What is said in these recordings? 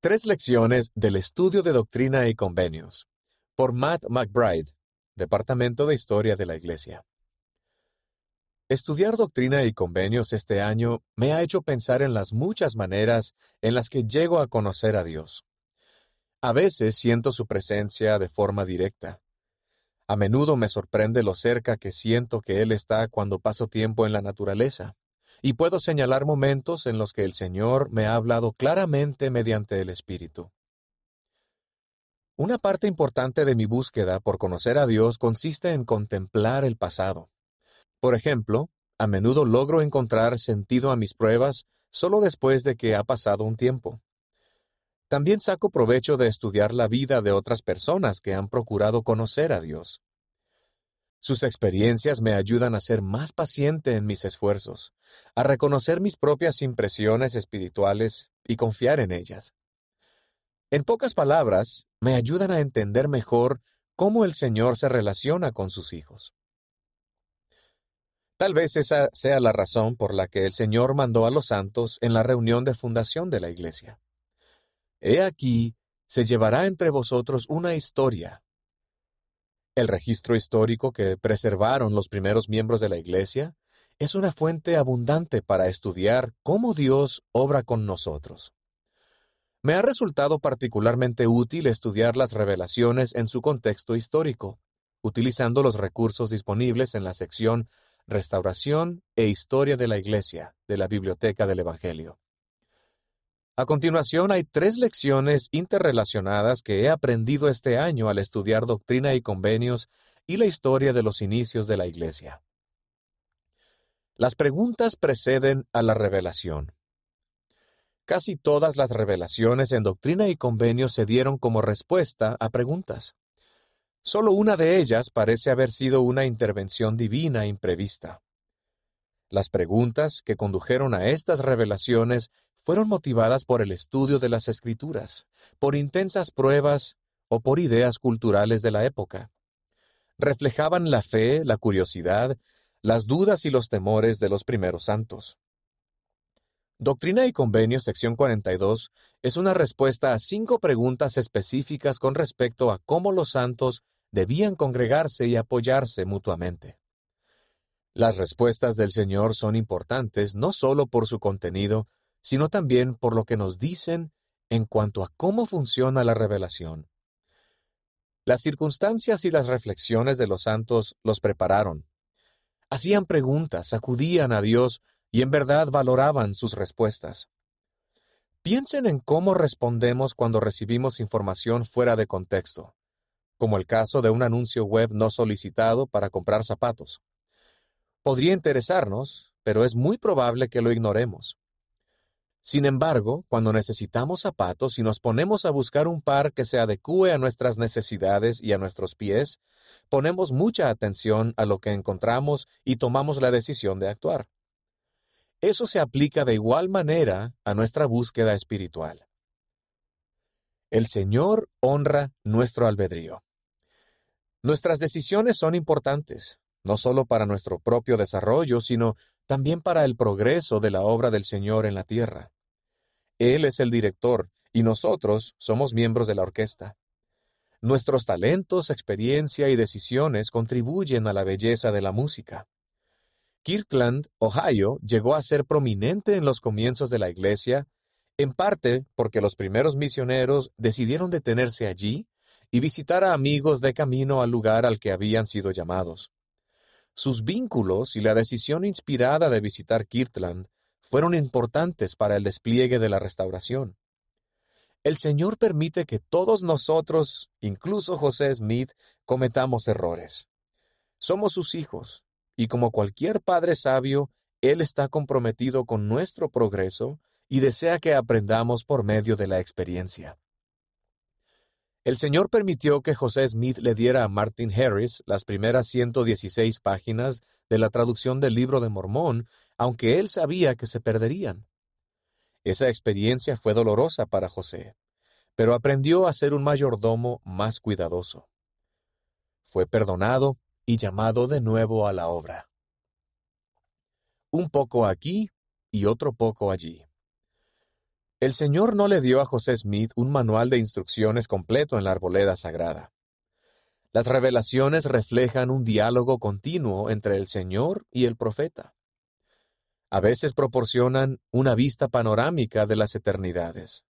Tres lecciones del estudio de doctrina y convenios. Por Matt McBride, Departamento de Historia de la Iglesia. Estudiar doctrina y convenios este año me ha hecho pensar en las muchas maneras en las que llego a conocer a Dios. A veces siento su presencia de forma directa. A menudo me sorprende lo cerca que siento que Él está cuando paso tiempo en la naturaleza y puedo señalar momentos en los que el Señor me ha hablado claramente mediante el Espíritu. Una parte importante de mi búsqueda por conocer a Dios consiste en contemplar el pasado. Por ejemplo, a menudo logro encontrar sentido a mis pruebas solo después de que ha pasado un tiempo. También saco provecho de estudiar la vida de otras personas que han procurado conocer a Dios. Sus experiencias me ayudan a ser más paciente en mis esfuerzos, a reconocer mis propias impresiones espirituales y confiar en ellas. En pocas palabras, me ayudan a entender mejor cómo el Señor se relaciona con sus hijos. Tal vez esa sea la razón por la que el Señor mandó a los santos en la reunión de fundación de la Iglesia. He aquí, se llevará entre vosotros una historia el registro histórico que preservaron los primeros miembros de la Iglesia es una fuente abundante para estudiar cómo Dios obra con nosotros. Me ha resultado particularmente útil estudiar las revelaciones en su contexto histórico, utilizando los recursos disponibles en la sección Restauración e Historia de la Iglesia de la Biblioteca del Evangelio. A continuación hay tres lecciones interrelacionadas que he aprendido este año al estudiar doctrina y convenios y la historia de los inicios de la Iglesia. Las preguntas preceden a la revelación. Casi todas las revelaciones en doctrina y convenios se dieron como respuesta a preguntas. Solo una de ellas parece haber sido una intervención divina imprevista. Las preguntas que condujeron a estas revelaciones fueron motivadas por el estudio de las escrituras, por intensas pruebas o por ideas culturales de la época. Reflejaban la fe, la curiosidad, las dudas y los temores de los primeros santos. Doctrina y Convenio, sección 42, es una respuesta a cinco preguntas específicas con respecto a cómo los santos debían congregarse y apoyarse mutuamente. Las respuestas del Señor son importantes no solo por su contenido, sino también por lo que nos dicen en cuanto a cómo funciona la revelación. Las circunstancias y las reflexiones de los santos los prepararon. Hacían preguntas, acudían a Dios y en verdad valoraban sus respuestas. Piensen en cómo respondemos cuando recibimos información fuera de contexto, como el caso de un anuncio web no solicitado para comprar zapatos. Podría interesarnos, pero es muy probable que lo ignoremos. Sin embargo, cuando necesitamos zapatos y nos ponemos a buscar un par que se adecue a nuestras necesidades y a nuestros pies, ponemos mucha atención a lo que encontramos y tomamos la decisión de actuar. Eso se aplica de igual manera a nuestra búsqueda espiritual. El Señor honra nuestro albedrío. Nuestras decisiones son importantes, no solo para nuestro propio desarrollo, sino también para el progreso de la obra del Señor en la tierra. Él es el director y nosotros somos miembros de la orquesta. Nuestros talentos, experiencia y decisiones contribuyen a la belleza de la música. Kirtland, Ohio, llegó a ser prominente en los comienzos de la iglesia, en parte porque los primeros misioneros decidieron detenerse allí y visitar a amigos de camino al lugar al que habían sido llamados. Sus vínculos y la decisión inspirada de visitar Kirtland fueron importantes para el despliegue de la restauración. El Señor permite que todos nosotros, incluso José Smith, cometamos errores. Somos sus hijos, y como cualquier padre sabio, Él está comprometido con nuestro progreso y desea que aprendamos por medio de la experiencia. El Señor permitió que José Smith le diera a Martin Harris las primeras 116 páginas de la traducción del libro de Mormón, aunque él sabía que se perderían. Esa experiencia fue dolorosa para José, pero aprendió a ser un mayordomo más cuidadoso. Fue perdonado y llamado de nuevo a la obra. Un poco aquí y otro poco allí. El Señor no le dio a José Smith un manual de instrucciones completo en la arboleda sagrada. Las revelaciones reflejan un diálogo continuo entre el Señor y el profeta. A veces proporcionan una vista panorámica de las eternidades.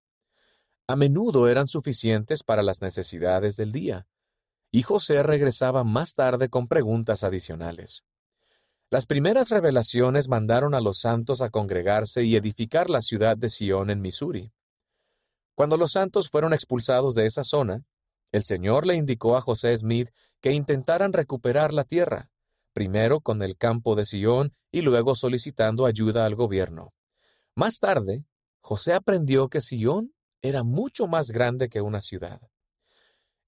A menudo eran suficientes para las necesidades del día, y José regresaba más tarde con preguntas adicionales. Las primeras revelaciones mandaron a los santos a congregarse y edificar la ciudad de Sion en Missouri. Cuando los santos fueron expulsados de esa zona, el Señor le indicó a José Smith que intentaran recuperar la tierra, primero con el campo de Sion y luego solicitando ayuda al gobierno. Más tarde, José aprendió que Sion era mucho más grande que una ciudad.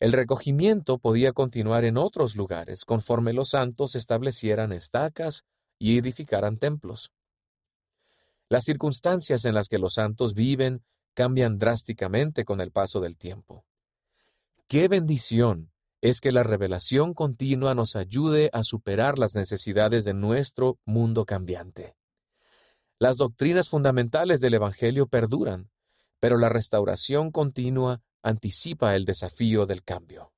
El recogimiento podía continuar en otros lugares conforme los santos establecieran estacas y edificaran templos. Las circunstancias en las que los santos viven cambian drásticamente con el paso del tiempo. Qué bendición es que la revelación continua nos ayude a superar las necesidades de nuestro mundo cambiante. Las doctrinas fundamentales del Evangelio perduran, pero la restauración continua anticipa el desafío del cambio.